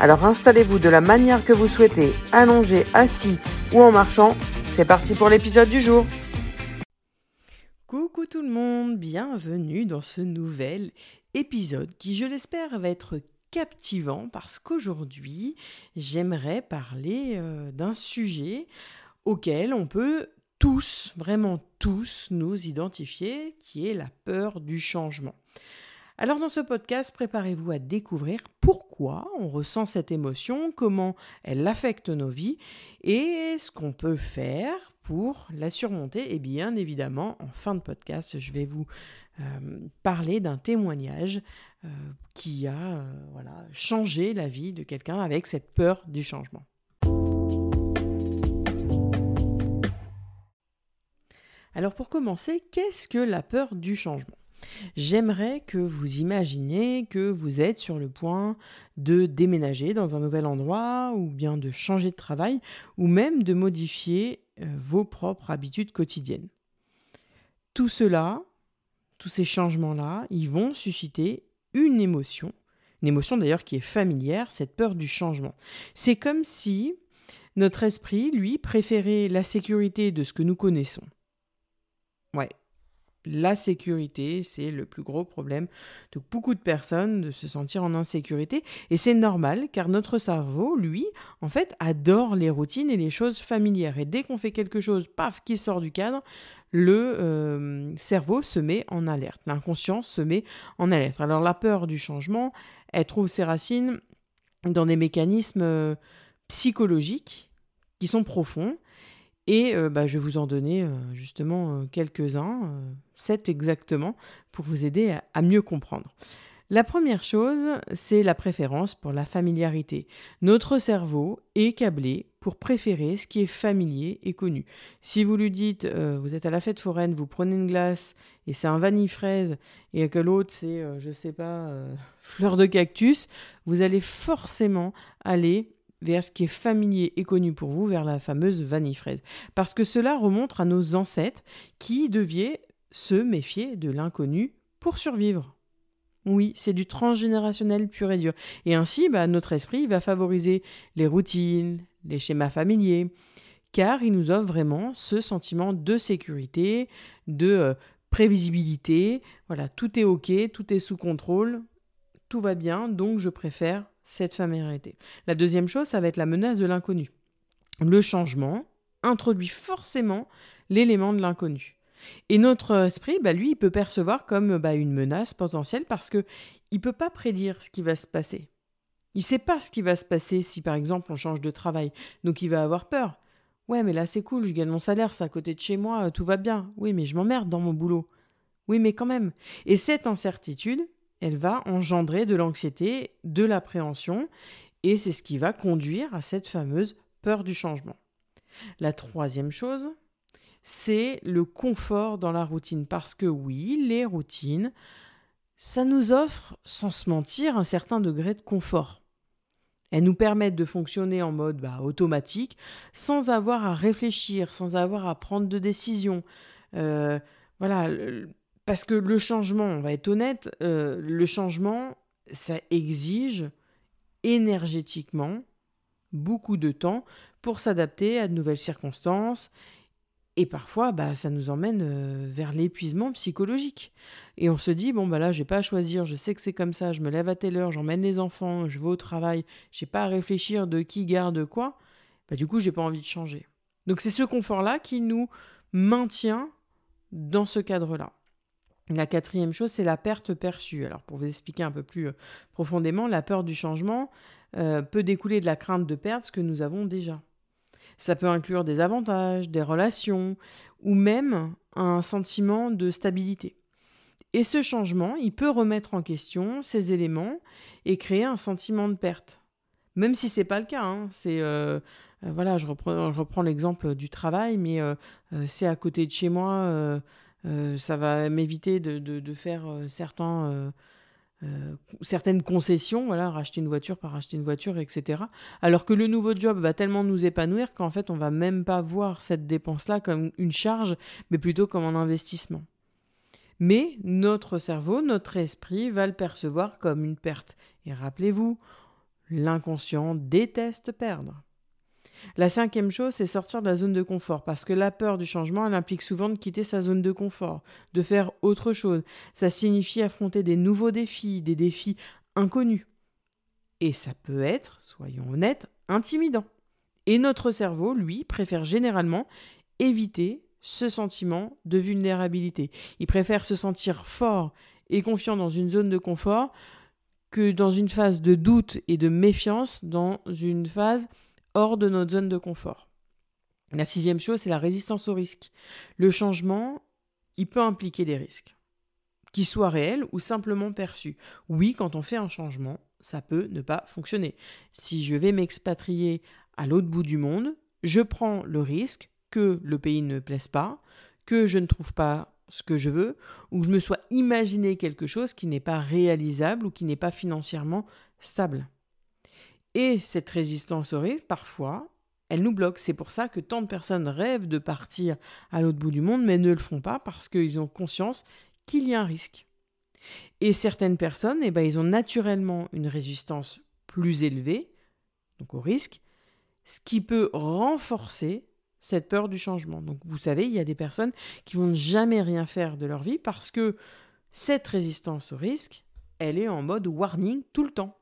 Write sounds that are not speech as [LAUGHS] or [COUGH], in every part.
Alors installez-vous de la manière que vous souhaitez, allongé, assis ou en marchant. C'est parti pour l'épisode du jour. Coucou tout le monde, bienvenue dans ce nouvel épisode qui, je l'espère, va être captivant parce qu'aujourd'hui, j'aimerais parler euh, d'un sujet auquel on peut tous, vraiment tous, nous identifier, qui est la peur du changement. Alors dans ce podcast, préparez-vous à découvrir pourquoi on ressent cette émotion, comment elle affecte nos vies et ce qu'on peut faire pour la surmonter. Et bien évidemment, en fin de podcast, je vais vous euh, parler d'un témoignage euh, qui a euh, voilà, changé la vie de quelqu'un avec cette peur du changement. Alors pour commencer, qu'est-ce que la peur du changement? J'aimerais que vous imaginiez que vous êtes sur le point de déménager dans un nouvel endroit ou bien de changer de travail ou même de modifier euh, vos propres habitudes quotidiennes. Tout cela, tous ces changements-là, ils vont susciter une émotion, une émotion d'ailleurs qui est familière, cette peur du changement. C'est comme si notre esprit, lui, préférait la sécurité de ce que nous connaissons. La sécurité, c'est le plus gros problème de beaucoup de personnes de se sentir en insécurité. Et c'est normal car notre cerveau, lui, en fait, adore les routines et les choses familières. Et dès qu'on fait quelque chose, paf, qui sort du cadre, le euh, cerveau se met en alerte. L'inconscience se met en alerte. Alors la peur du changement, elle trouve ses racines dans des mécanismes euh, psychologiques qui sont profonds et euh, bah, je vais vous en donner euh, justement euh, quelques-uns, sept exactement, pour vous aider à, mieux comprendre. La première chose, c'est la préférence pour la familiarité. Notre cerveau est câblé pour préférer ce qui est familier et connu. Si vous lui dites, vous êtes à la fête foraine, vous prenez une glace et c'est un vanille fraise et que l'autre c'est, je sais pas, [LAUGHS] fleur de cactus, vous allez forcément aller vers ce qui est familier et connu pour vous, vers la fameuse vanille fraise. Parce que cela remonte à nos ancêtres qui devaient se méfier de l'inconnu pour survivre. Oui, c'est du transgénérationnel pur et dur. Et ainsi, bah, notre esprit va favoriser les routines, les schémas familiers, car il nous offre vraiment ce sentiment de sécurité, de euh, prévisibilité. Voilà, tout est OK, tout est sous contrôle, tout va bien, donc je préfère cette familiarité. La deuxième chose, ça va être la menace de l'inconnu. Le changement introduit forcément l'élément de l'inconnu. Et notre esprit, bah, lui, il peut percevoir comme bah, une menace potentielle parce qu'il ne peut pas prédire ce qui va se passer. Il ne sait pas ce qui va se passer si, par exemple, on change de travail. Donc, il va avoir peur. Ouais, mais là, c'est cool, je gagne mon salaire, c'est à côté de chez moi, tout va bien. Oui, mais je m'emmerde dans mon boulot. Oui, mais quand même. Et cette incertitude, elle va engendrer de l'anxiété, de l'appréhension, et c'est ce qui va conduire à cette fameuse peur du changement. La troisième chose, c'est le confort dans la routine, parce que oui, les routines, ça nous offre, sans se mentir, un certain degré de confort. Elles nous permettent de fonctionner en mode bah, automatique, sans avoir à réfléchir, sans avoir à prendre de décisions. Euh, voilà, parce que le changement, on va être honnête, euh, le changement, ça exige énergétiquement beaucoup de temps pour s'adapter à de nouvelles circonstances. Et parfois, bah, ça nous emmène euh, vers l'épuisement psychologique. Et on se dit, bon, bah là, j'ai pas à choisir, je sais que c'est comme ça, je me lève à telle heure, j'emmène les enfants, je vais au travail, j'ai pas à réfléchir de qui garde quoi. Bah, du coup, j'ai pas envie de changer. Donc, c'est ce confort-là qui nous maintient dans ce cadre-là. La quatrième chose, c'est la perte perçue. Alors, pour vous expliquer un peu plus euh, profondément, la peur du changement euh, peut découler de la crainte de perdre ce que nous avons déjà. Ça peut inclure des avantages, des relations, ou même un sentiment de stabilité. Et ce changement, il peut remettre en question ces éléments et créer un sentiment de perte. Même si c'est pas le cas, hein. c'est voilà, je reprends, je reprends l'exemple du travail, mais c'est à côté de chez moi, ça va m'éviter de, faire certains euh, certaines concessions, voilà, racheter une voiture par racheter une voiture, etc. Alors que le nouveau job va tellement nous épanouir qu'en fait, on va même pas voir cette dépense-là comme une charge, mais plutôt comme un investissement. Mais notre cerveau, notre esprit va le percevoir comme une perte. Et rappelez-vous, l'inconscient déteste perdre. La cinquième chose, c'est sortir de la zone de confort, parce que la peur du changement, elle implique souvent de quitter sa zone de confort, de faire autre chose. Ça signifie affronter des nouveaux défis, des défis inconnus. Et ça peut être, soyons honnêtes, intimidant. Et notre cerveau, lui, préfère généralement éviter ce sentiment de vulnérabilité. Il préfère se sentir fort et confiant dans une zone de confort que dans une phase de doute et de méfiance, dans une phase hors de notre zone de confort. La sixième chose, c'est la résistance au risque. Le changement, il peut impliquer des risques, qu'ils soient réels ou simplement perçus. Oui, quand on fait un changement, ça peut ne pas fonctionner. Si je vais m'expatrier à l'autre bout du monde, je prends le risque que le pays ne plaise pas, que je ne trouve pas ce que je veux, ou que je me sois imaginé quelque chose qui n'est pas réalisable ou qui n'est pas financièrement stable. Et cette résistance au risque, parfois, elle nous bloque. C'est pour ça que tant de personnes rêvent de partir à l'autre bout du monde, mais ne le font pas parce qu'ils ont conscience qu'il y a un risque. Et certaines personnes, eh ben, ils ont naturellement une résistance plus élevée, donc au risque, ce qui peut renforcer cette peur du changement. Donc vous savez, il y a des personnes qui vont jamais rien faire de leur vie parce que cette résistance au risque, elle est en mode warning tout le temps.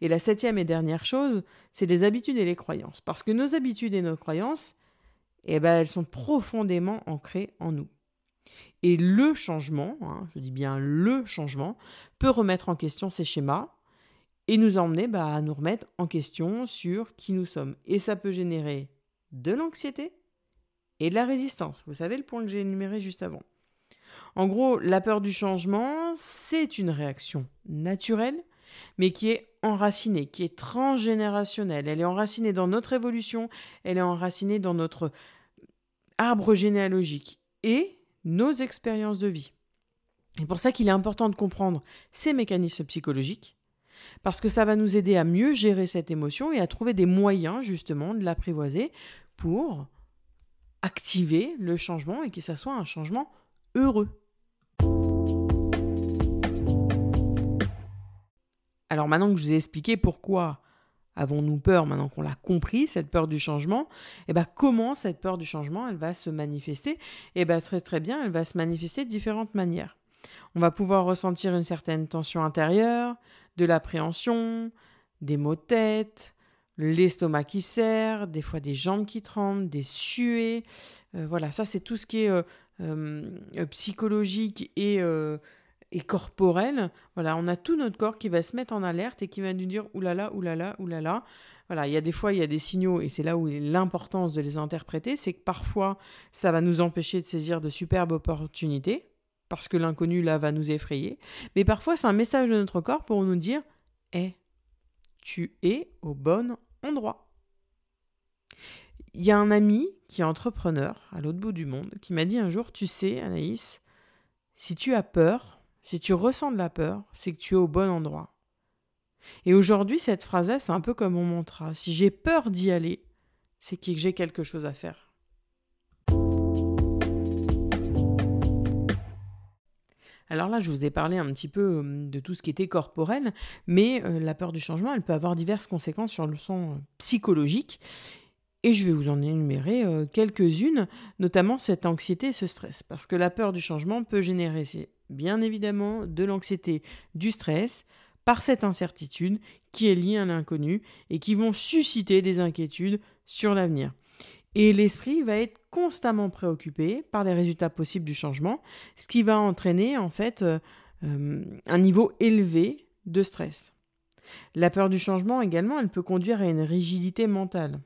Et la septième et dernière chose, c'est les habitudes et les croyances. Parce que nos habitudes et nos croyances, eh ben, elles sont profondément ancrées en nous. Et le changement, hein, je dis bien le changement, peut remettre en question ces schémas et nous emmener bah, à nous remettre en question sur qui nous sommes. Et ça peut générer de l'anxiété et de la résistance. Vous savez le point que j'ai énuméré juste avant. En gros, la peur du changement, c'est une réaction naturelle mais qui est enracinée, qui est transgénérationnelle. Elle est enracinée dans notre évolution, elle est enracinée dans notre arbre généalogique et nos expériences de vie. C'est pour ça qu'il est important de comprendre ces mécanismes psychologiques, parce que ça va nous aider à mieux gérer cette émotion et à trouver des moyens justement de l'apprivoiser pour activer le changement et que ça soit un changement heureux. Alors maintenant que je vous ai expliqué pourquoi avons-nous peur, maintenant qu'on l'a compris, cette peur du changement, et eh ben comment cette peur du changement, elle va se manifester? Et eh ben très très bien, elle va se manifester de différentes manières. On va pouvoir ressentir une certaine tension intérieure, de l'appréhension, des maux de tête, l'estomac qui serre, des fois des jambes qui tremblent, des suées. Euh, voilà, ça c'est tout ce qui est euh, euh, psychologique et et. Voilà, on a tout notre corps qui va se mettre en alerte et qui va nous dire oulala, oulala, oulala. Voilà, il y a des fois, il y a des signaux, et c'est là où l'importance de les interpréter, c'est que parfois, ça va nous empêcher de saisir de superbes opportunités, parce que l'inconnu, là, va nous effrayer. Mais parfois, c'est un message de notre corps pour nous dire Eh, tu es au bon endroit. Il y a un ami qui est entrepreneur à l'autre bout du monde qui m'a dit un jour Tu sais, Anaïs, si tu as peur, si tu ressens de la peur, c'est que tu es au bon endroit. Et aujourd'hui, cette phrase-là, c'est un peu comme mon mantra. Si j'ai peur d'y aller, c'est que j'ai quelque chose à faire. Alors là, je vous ai parlé un petit peu hum, de tout ce qui était corporel, mais euh, la peur du changement, elle peut avoir diverses conséquences sur le son euh, psychologique. Et je vais vous en énumérer euh, quelques-unes, notamment cette anxiété et ce stress. Parce que la peur du changement peut générer bien évidemment de l'anxiété, du stress, par cette incertitude qui est liée à l'inconnu et qui vont susciter des inquiétudes sur l'avenir. Et l'esprit va être constamment préoccupé par les résultats possibles du changement, ce qui va entraîner en fait euh, euh, un niveau élevé de stress. La peur du changement également, elle peut conduire à une rigidité mentale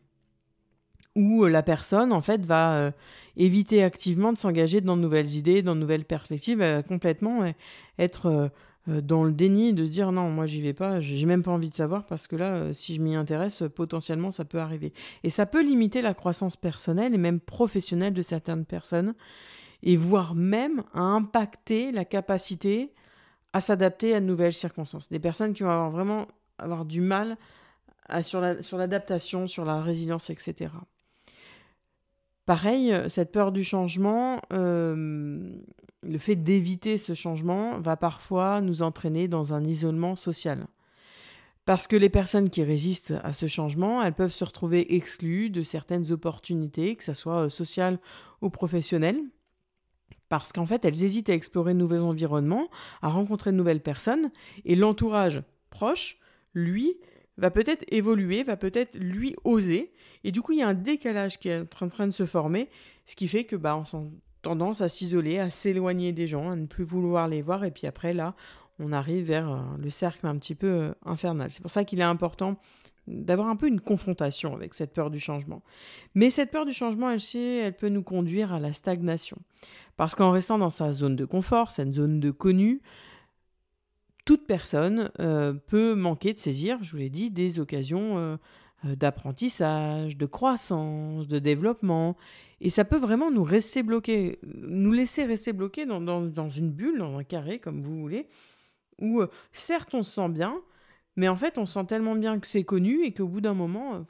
où la personne en fait va euh, éviter activement de s'engager dans de nouvelles idées, dans de nouvelles perspectives, complètement euh, être euh, dans le déni de se dire non, moi j'y vais pas, j'ai même pas envie de savoir parce que là, euh, si je m'y intéresse, potentiellement ça peut arriver. Et ça peut limiter la croissance personnelle et même professionnelle de certaines personnes et voire même à impacter la capacité à s'adapter à de nouvelles circonstances. Des personnes qui vont avoir vraiment avoir du mal sur l'adaptation, sur, la résilience, etc. Pareil, cette peur du changement, euh, le fait d'éviter ce changement va parfois nous entraîner dans un isolement social. Parce que les personnes qui résistent à ce changement, elles peuvent se retrouver exclues de certaines opportunités, que ce soit euh, sociales ou professionnelles, parce qu'en fait, elles hésitent à explorer de nouveaux environnements, à rencontrer de nouvelles personnes, et l'entourage proche, lui, va peut-être évoluer, va peut-être lui oser. Et du coup, il y a un décalage qui est en train de se former, ce qui fait que bah, on sent tendance à s'isoler, à s'éloigner des gens, à ne plus vouloir les voir. Et puis après, là, on arrive vers euh, le cercle un petit peu euh, infernal. C'est pour ça qu'il est important d'avoir un peu une confrontation avec cette peur du changement. Mais cette peur du changement, elle, elle peut nous conduire à la stagnation. Parce qu'en restant dans sa zone de confort, cette zone de connu, toute personne euh, peut manquer de saisir, je vous l'ai dit, des occasions euh, euh, d'apprentissage, de croissance, de développement. Et ça peut vraiment nous rester bloqués, nous laisser rester bloqués dans, une bulle, dans un carré, comme vous voulez, où certes on se sent bien, mais en fait on sent tellement bien que c'est connu et qu'au bout d'un moment,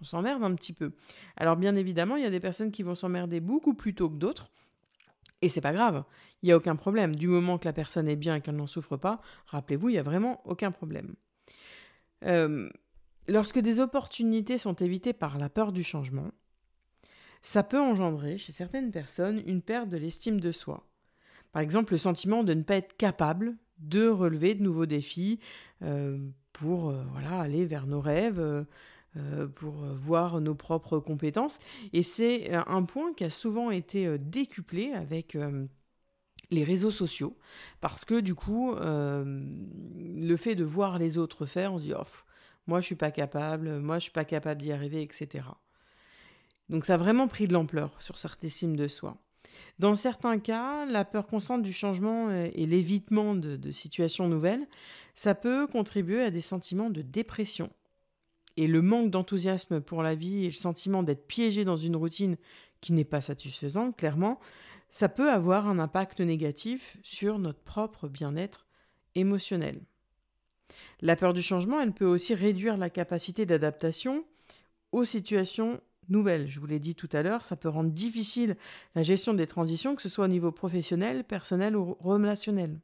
on s'emmerde un petit peu. Alors bien évidemment, il y a des personnes qui vont s'emmerder beaucoup plus tôt que d'autres. Et c'est pas grave, il n'y a aucun problème. Du moment que la personne est bien et qu'elle n'en souffre pas, rappelez-vous, il n'y a vraiment aucun problème. Euh, lorsque des opportunités sont évitées par la peur du changement, ça peut engendrer chez certaines personnes une perte de l'estime de soi. Par exemple, le sentiment de ne pas être capable de relever de nouveaux défis euh, pour euh, voilà, aller vers nos rêves, pour voir nos propres compétences. Et c'est euh, un point qui a souvent été euh, décuplé avec les réseaux sociaux, parce que du coup, le fait de voir les autres faire, on se dit, oh, moi je suis pas capable, moi je suis pas capable d'y arriver, etc. Donc ça a vraiment pris de l'ampleur sur cette estime de soi. Dans certains cas, la peur constante du changement et l'évitement de situations nouvelles, ça peut contribuer à des sentiments de dépression et le manque d'enthousiasme pour la vie et le sentiment d'être piégé dans une routine qui n'est pas satisfaisante, clairement, ça peut avoir un impact négatif sur notre propre bien-être émotionnel. La peur du changement, elle peut aussi réduire la capacité d'adaptation aux situations nouvelles. Je vous l'ai dit tout à l'heure, ça peut rendre difficile la gestion des transitions, que ce soit au niveau professionnel, personnel ou relationnel.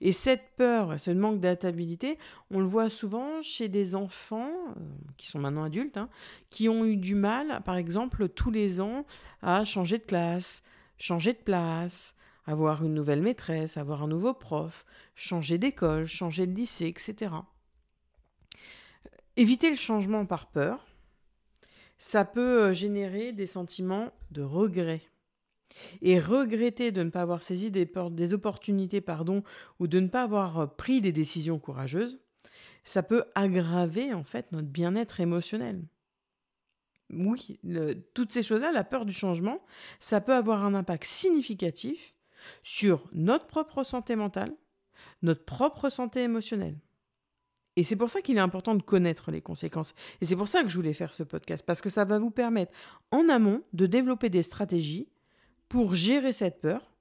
Et cette peur, ce manque d'adaptabilité, on le voit souvent chez des enfants, euh, qui sont maintenant adultes, hein, qui ont eu du mal, par exemple, tous les ans, à changer de classe, changer de place, avoir une nouvelle maîtresse, avoir un nouveau prof, changer d'école, changer de lycée, etc. Éviter le changement par peur, ça peut euh, générer des sentiments de regret et regretter de ne pas avoir saisi des, opportunités pardon, ou de ne pas avoir euh, pris des décisions courageuses, ça peut aggraver en fait notre bien-être émotionnel. Oui, toutes ces choses-là, la peur du changement, ça peut avoir un impact significatif sur notre propre santé mentale, notre propre santé émotionnelle. Et c'est pour ça qu'il est important de connaître les conséquences. Et c'est pour ça que je voulais faire ce podcast, parce que ça va vous permettre en amont de développer des stratégies pour gérer cette peur,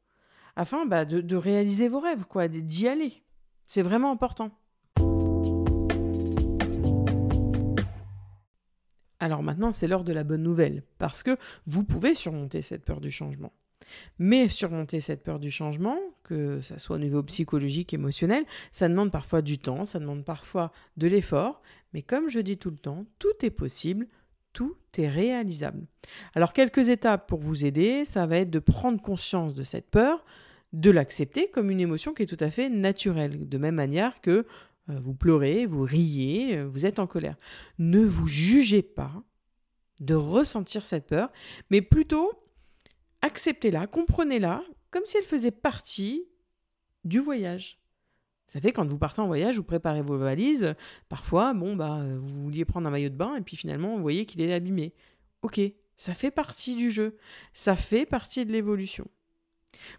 afin bah, de, réaliser vos rêves, quoi, d'y aller. C'est vraiment important. Alors maintenant, c'est l'heure de la bonne nouvelle, parce que vous pouvez surmonter cette peur du changement. Mais surmonter cette peur du changement, que ça soit au niveau psychologique, émotionnel, ça demande parfois du temps, ça demande parfois de l'effort, mais comme je dis tout le temps, tout est possible, tout est réalisable. Alors quelques étapes pour vous aider, ça va être de prendre conscience de cette peur, de l'accepter comme une émotion qui est tout à fait naturelle, de même manière que euh, vous pleurez, vous riez, euh, vous êtes en colère. Ne vous jugez pas de ressentir cette peur, mais plutôt acceptez-la, comprenez-la comme si elle faisait partie du voyage. Ça fait quand vous partez en voyage, vous préparez vos valises. Parfois, bon, bah, vous vouliez prendre un maillot de bain et puis finalement, vous voyez qu'il est abîmé. Ok, ça fait partie du jeu. Ça fait partie de l'évolution.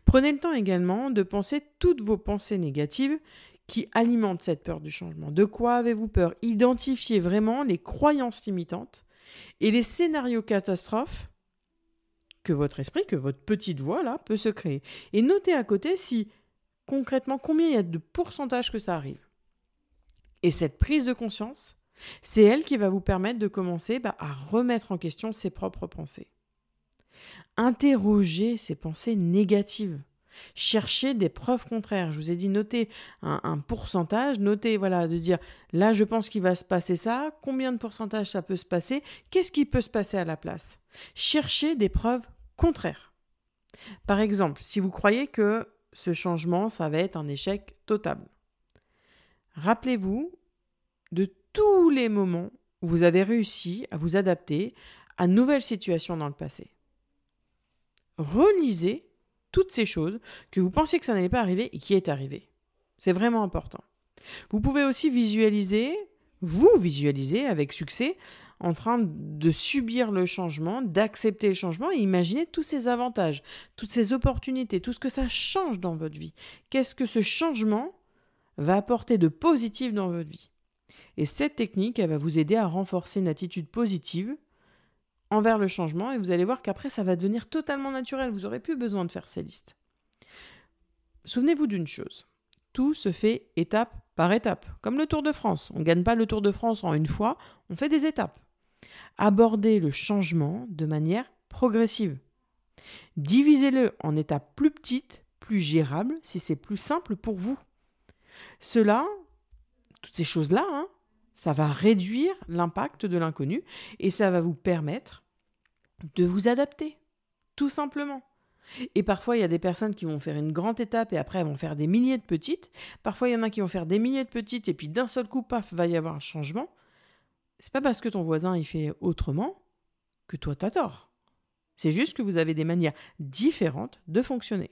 Prenez le temps également de penser toutes vos pensées négatives qui alimentent cette peur du changement De quoi avez-vous peur? Identifiez vraiment les croyances limitantes et les scénarios catastrophes que votre esprit, que votre petite voix là peut se créer. Et notez à côté si concrètement combien il y a de pourcentage que ça arrive. Et cette prise de conscience, c'est elle qui va vous permettre de commencer bah, à remettre en question ses propres pensées. Interrogez ces pensées négatives. Cherchez des preuves contraires. Je vous ai dit, notez un, pourcentage, notez, voilà, de dire, là, je pense qu'il va se passer ça, combien de pourcentage ça peut se passer, qu'est-ce qui peut se passer à la place? Cherchez des preuves contraires. Par exemple, si vous croyez que ce changement, ça va être un échec total, rappelez-vous de tous les moments où vous avez réussi à vous adapter à nouvelles situations dans le passé. Relisez toutes ces choses que vous pensiez que ça n'allait pas arriver et qui est arrivé. C'est vraiment important. Vous pouvez aussi visualiser, vous visualiser avec succès, en train de subir le changement, d'accepter le changement et imaginer tous ces avantages, toutes ces opportunités, tout ce que ça change dans votre vie. Qu'est-ce que ce changement va apporter de positif dans votre vie? Et cette technique, elle va vous aider à renforcer une attitude positive envers le changement et vous allez voir qu'après ça va devenir totalement naturel, vous n'aurez plus besoin de faire ces listes. Souvenez-vous d'une chose, tout se fait étape par étape, comme le Tour de France. On ne gagne pas le Tour de France en une fois, on fait des étapes. Abordez le changement de manière progressive. Divisez-le en étapes plus petites, plus gérables, si c'est plus simple pour vous. Cela, toutes ces choses-là, hein, ça va réduire l'impact de l'inconnu et ça va vous permettre de vous adapter, tout simplement. Et parfois, il y a des personnes qui vont faire une grande étape et après, elles vont faire des milliers de petites. Parfois, il y en a qui vont faire des milliers de petites et puis d'un seul coup, paf, va y avoir un changement. C'est pas parce que ton voisin il fait autrement que toi, tu as tort. C'est juste que vous avez des manières différentes de fonctionner.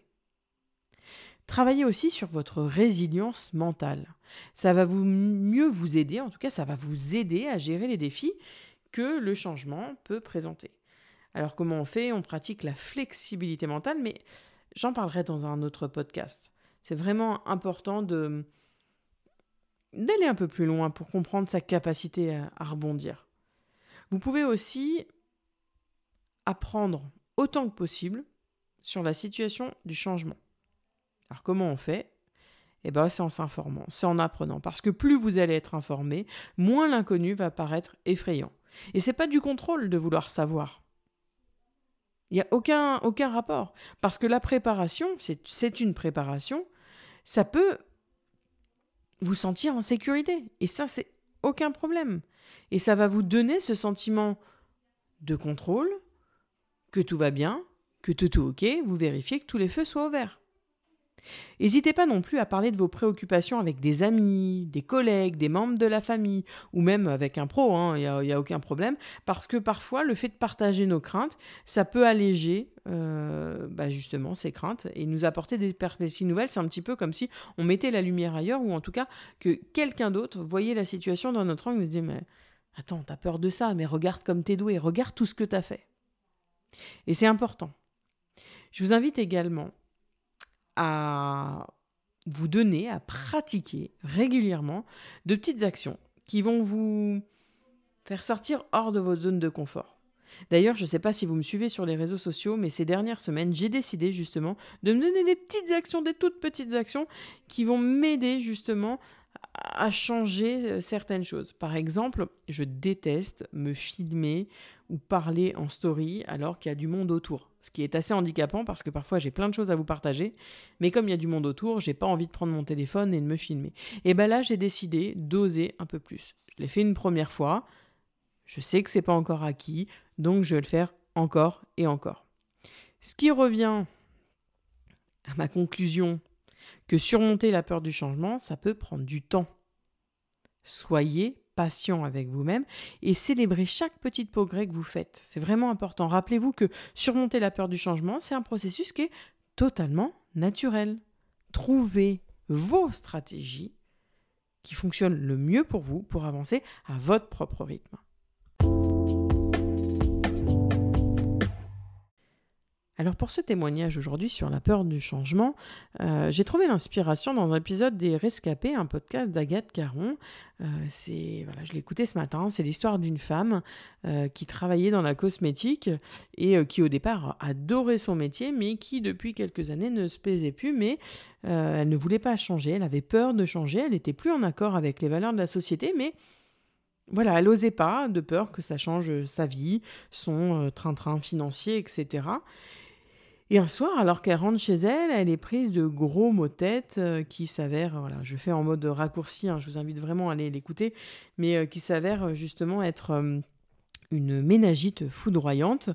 Travaillez aussi sur votre résilience mentale. Ça va vous mieux vous aider, en tout cas, ça va vous aider à gérer les défis que le changement peut présenter. Alors comment on fait? On pratique la flexibilité mentale, mais j'en parlerai dans un autre podcast. C'est vraiment important de d'aller un peu plus loin pour comprendre sa capacité à, rebondir. Vous pouvez aussi apprendre autant que possible sur la situation du changement. Alors comment on fait? Eh ben, c'est en s'informant, c'est en apprenant. Parce que plus vous allez être informé, moins l'inconnu va paraître effrayant. Et c'est pas du contrôle de vouloir savoir. Il n'y a aucun, aucun rapport. Parce que la préparation, c'est une préparation, ça peut vous sentir en sécurité. Et ça, c'est aucun problème. Et ça va vous donner ce sentiment de contrôle, que tout va bien, que tout est OK, vous vérifiez que tous les feux soient ouverts. N'hésitez pas non plus à parler de vos préoccupations avec des amis, des collègues, des membres de la famille, ou même avec un pro, il hein, n'y a, aucun problème, parce que parfois le fait de partager nos craintes, ça peut alléger euh, bah, justement ces craintes et nous apporter des perspectives nouvelles. C'est un petit peu comme si on mettait la lumière ailleurs, ou en tout cas que quelqu'un d'autre voyait la situation dans notre angle et disait mais attends, t'as peur de ça, mais regarde comme t'es doué, regarde tout ce que t'as fait. Et c'est important. Je vous invite également à vous donner, à pratiquer régulièrement de petites actions qui vont vous faire sortir hors de votre zone de confort. D'ailleurs, je ne sais pas si vous me suivez sur les réseaux sociaux, mais ces dernières semaines, j'ai décidé justement de me donner des petites actions, des toutes petites actions qui vont m'aider justement à changer euh, certaines choses. Par exemple, je déteste me filmer ou parler en story alors qu'il y a du monde autour. Ce qui est assez handicapant parce que parfois j'ai plein de choses à vous partager, mais comme il y a du monde autour, j'ai pas envie de prendre mon téléphone et de me filmer. Et ben là, j'ai décidé d'oser un peu plus. Je l'ai fait une première fois. Je sais que c'est pas encore acquis, donc je vais le faire encore et encore. Ce qui revient à ma conclusion que surmonter la peur du changement, ça peut prendre du temps. Soyez patient avec vous-même et célébrez chaque petit progrès que vous faites. C'est vraiment important. Rappelez-vous que surmonter la peur du changement, c'est un processus qui est totalement naturel. Trouvez vos stratégies qui fonctionnent le mieux pour vous pour avancer à votre propre rythme. Alors pour ce témoignage aujourd'hui sur la peur du changement, euh, j'ai trouvé l'inspiration dans un épisode des Rescapés, un podcast d'Agathe Caron. Euh, c'est voilà, je l'ai écouté ce matin. C'est l'histoire d'une femme euh, qui travaillait dans la cosmétique et qui au départ adorait son métier, mais qui depuis quelques années ne se plaisait plus. Mais elle ne voulait pas changer. Elle avait peur de changer. Elle n'était plus en accord avec les valeurs de la société, mais voilà, elle n'osait pas, de peur que ça change sa vie, son train-train financier, etc. Et un soir, alors qu'elle rentre chez elle, elle est prise de gros de tête euh, qui s'avèrent, je fais en mode raccourci, hein, je vous invite vraiment à aller l'écouter, mais euh, qui s'avèrent euh, justement être une ménagite foudroyante.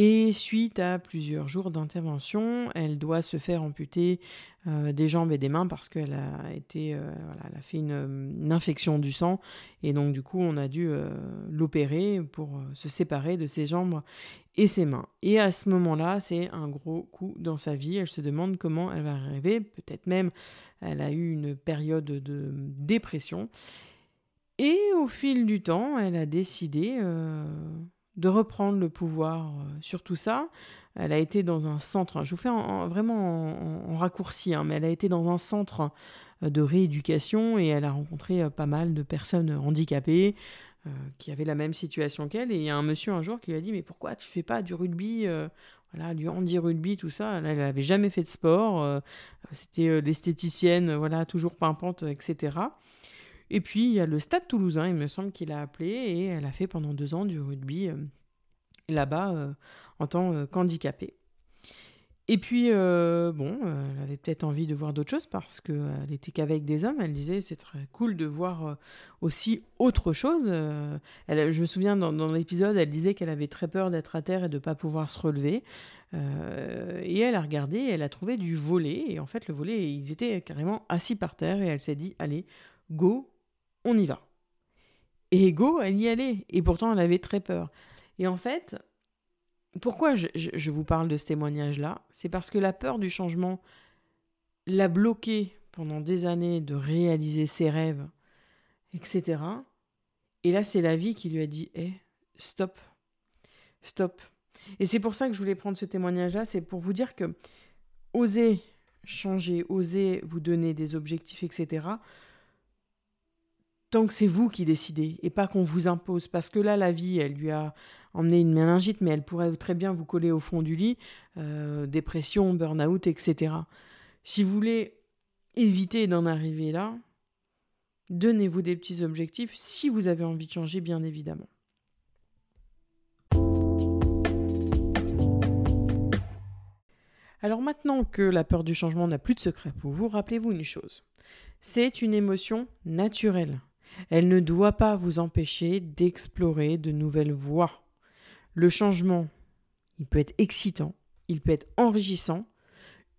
Et suite à plusieurs jours d'intervention, elle doit se faire amputer euh, des jambes et des mains parce qu'elle a été, euh, voilà, elle fait une, infection du sang et donc du coup on a dû euh, l'opérer pour se séparer de ses jambes et ses mains. Et à ce moment-là, c'est un gros coup dans sa vie. Elle se demande comment elle va arriver. Peut-être même elle a eu une période de dépression. Et au fil du temps, elle a décidé de reprendre le pouvoir euh, sur tout ça. Elle a été dans un centre, je vous fais vraiment en, raccourci, hein, mais elle a été dans un centre euh, de rééducation et elle a rencontré euh, pas mal de personnes handicapées qui avaient la même situation qu'elle. Et il y a un monsieur un jour qui lui a dit Mais pourquoi tu fais pas du rugby voilà, du handi-rugby, tout ça? elle n'avait jamais fait de sport. C'était l'esthéticienne, voilà, toujours pimpante, etc. Et puis, il y a le Stade toulousain, il me semble qu'il a appelé, et elle a fait pendant deux ans du rugby euh, là-bas euh, en tant euh, qu'handicapée. Et puis, bon, elle avait peut-être envie de voir d'autres choses parce qu'elle était qu'avec des hommes. Elle disait c'est très cool de voir aussi autre chose. Je me souviens dans l'épisode, elle disait qu'elle avait très peur d'être à terre et de ne pas pouvoir se relever. et elle a regardé, elle a trouvé du volet. Et en fait, le volet, ils étaient carrément assis par terre. Et elle s'est dit allez, go, on y va. Et Ego, elle y allait. Et pourtant, elle avait très peur. Et en fait, pourquoi je, vous parle de ce témoignage-là? C'est parce que la peur du changement l'a bloqué pendant des années de réaliser ses rêves, etc. Et là, c'est la vie qui lui a dit Hé, stop, stop. Et c'est pour ça que je voulais prendre ce témoignage-là c'est pour vous dire que oser changer, oser vous donner des objectifs, etc., tant que c'est vous qui décidez et pas qu'on vous impose. Parce que là, la vie, elle lui a emmené une méningite, mais elle pourrait très bien vous coller au fond du lit, euh, dépression, burn-out, etc. Si vous voulez éviter d'en arriver là, donnez-vous des petits objectifs si vous avez envie de changer, bien évidemment. Alors maintenant que la peur du changement n'a plus de secret pour vous, rappelez-vous une chose. C'est une émotion naturelle. Elle ne doit pas vous empêcher d'explorer de nouvelles voies. Le changement, il peut être excitant, il peut être enrichissant,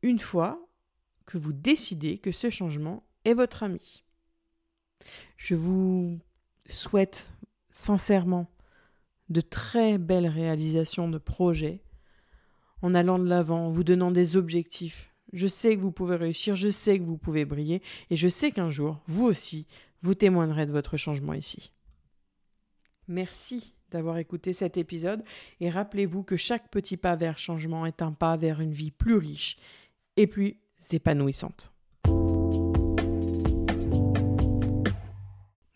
une fois que vous décidez que ce changement est votre ami. Je vous souhaite sincèrement de très belles réalisations de projets en allant de l'avant, en vous donnant des objectifs. Je sais que vous pouvez réussir, je sais que vous pouvez briller, et je sais qu'un jour, vous aussi, vous témoignerez de votre changement ici. Merci d'avoir écouté cet épisode et rappelez-vous que chaque petit pas vers changement est un pas vers une vie plus riche et plus épanouissante.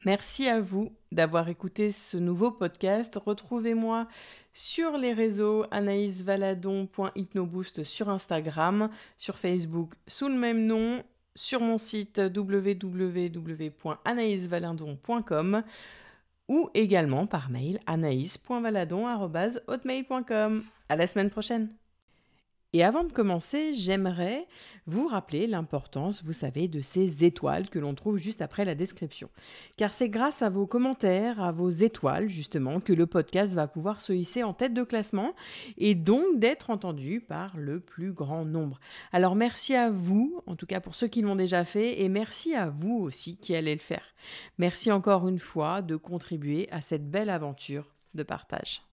Merci à vous d'avoir écouté ce nouveau podcast. Retrouvez-moi sur les réseaux anaïsvaladon.hypnoboost sur Instagram, sur Facebook sous le même nom sur mon site www.anaïsvaladon.com ou également par mail anaïs.valadon.hotmail.com. À la semaine prochaine! Et avant de commencer, j'aimerais vous rappeler l'importance, vous savez, de ces étoiles que l'on trouve juste après la description. Car c'est grâce à vos commentaires, à vos étoiles, justement, que le podcast va pouvoir se hisser en tête de classement et donc d'être entendu par le plus grand nombre. Alors merci à vous, en tout cas pour ceux qui l'ont déjà fait, et merci à vous aussi qui allez le faire. Merci encore une fois de contribuer à cette belle aventure de partage.